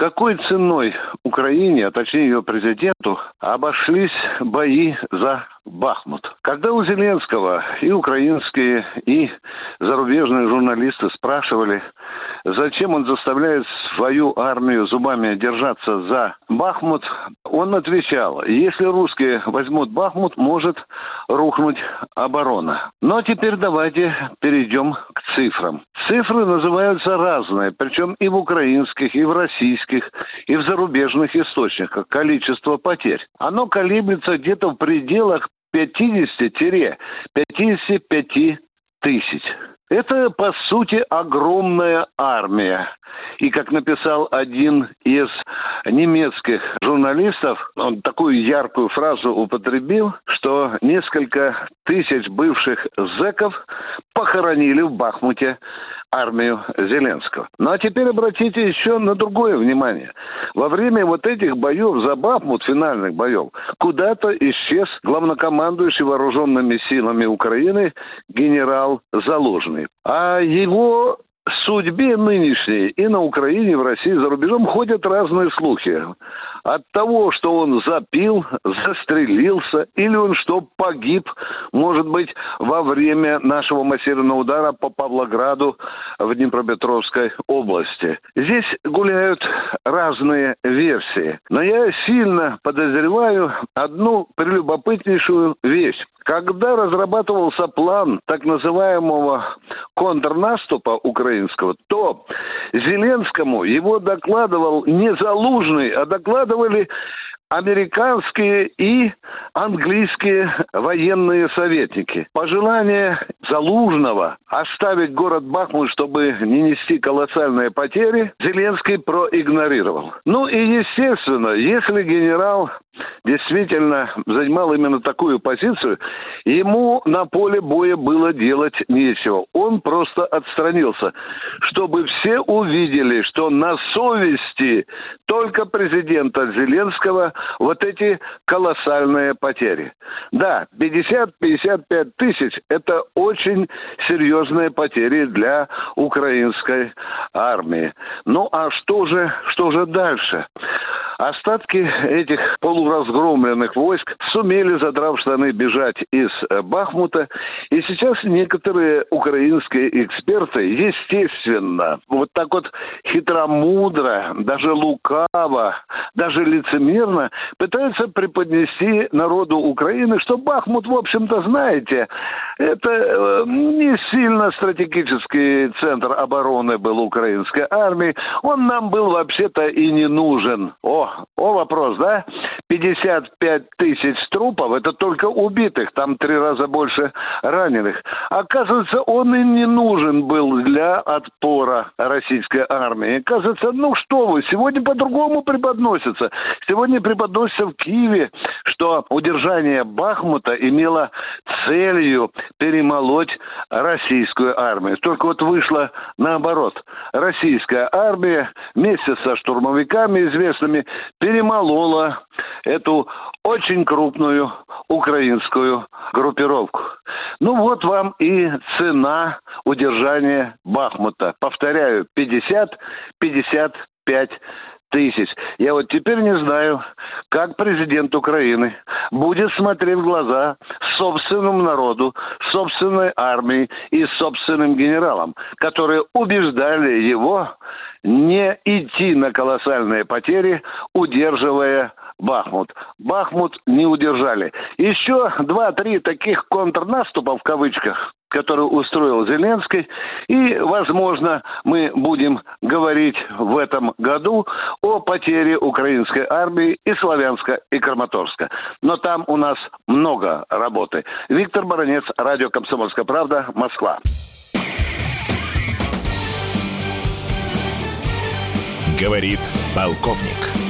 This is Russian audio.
Какой ценой Украине, а точнее ее президенту, обошлись бои за Бахмут. Когда у Зеленского и украинские, и зарубежные журналисты спрашивали, зачем он заставляет свою армию зубами держаться за Бахмут, он отвечал, если русские возьмут Бахмут, может рухнуть оборона. Но теперь давайте перейдем к цифрам. Цифры называются разные, причем и в украинских, и в российских, и в зарубежных источниках. Количество потерь. Оно колеблется где-то в пределах 50-55 тысяч. Это, по сути, огромная армия. И, как написал один из немецких журналистов, он такую яркую фразу употребил, что несколько тысяч бывших зэков похоронили в Бахмуте армию Зеленского. Ну а теперь обратите еще на другое внимание. Во время вот этих боев за Бахмут, финальных боев, куда-то исчез главнокомандующий вооруженными силами Украины генерал Залужный. А его судьбе нынешней и на Украине, и в России, за рубежом ходят разные слухи. От того, что он запил, застрелился, или он что, погиб, может быть, во время нашего массированного удара по Павлограду в Днепропетровской области. Здесь гуляют разные версии. Но я сильно подозреваю одну прелюбопытнейшую вещь. Когда разрабатывался план так называемого контрнаступа украинского, то Зеленскому его докладывал не Залужный, а докладывали американские и английские военные советники. Пожелание Залужного оставить город Бахмут, чтобы не нести колоссальные потери, Зеленский проигнорировал. Ну и естественно, если генерал действительно занимал именно такую позицию, ему на поле боя было делать нечего. Он просто отстранился, чтобы все увидели, что на совести только президента Зеленского вот эти колоссальные потери. Да, 50-55 тысяч – это очень серьезные потери для украинской армии. Ну а что же, что же дальше? Остатки этих полуразгромленных войск сумели, задрав штаны, бежать из э, Бахмута. И сейчас некоторые украинские эксперты, естественно, вот так вот хитромудро, даже лукаво, даже лицемерно пытаются преподнести народу Украины, что Бахмут, в общем-то, знаете, это э, не сильно стратегический центр обороны был украинской армии. Он нам был вообще-то и не нужен. О, о, вопрос, да? 55 тысяч трупов, это только убитых, там три раза больше раненых. Оказывается, он и не нужен был для отпора российской армии. Оказывается, ну что вы, сегодня по-другому преподносится. Сегодня преподносится в Киеве, что удержание Бахмута имело целью перемолоть российскую армию. Только вот вышло наоборот. Российская армия вместе со штурмовиками известными перемолола эту очень крупную украинскую группировку. Ну вот вам и цена удержания Бахмута. Повторяю, 50-55 тысяч. Я вот теперь не знаю, как президент Украины будет смотреть в глаза собственному народу, собственной армии и собственным генералам, которые убеждали его не идти на колоссальные потери, удерживая Бахмут. Бахмут не удержали. Еще два-три таких контрнаступа в кавычках который устроил Зеленский. И, возможно, мы будем говорить в этом году о потере украинской армии и Славянска, и Краматорска. Но там у нас много работы. Виктор Баранец, радио «Комсомольская правда», Москва. Говорит полковник.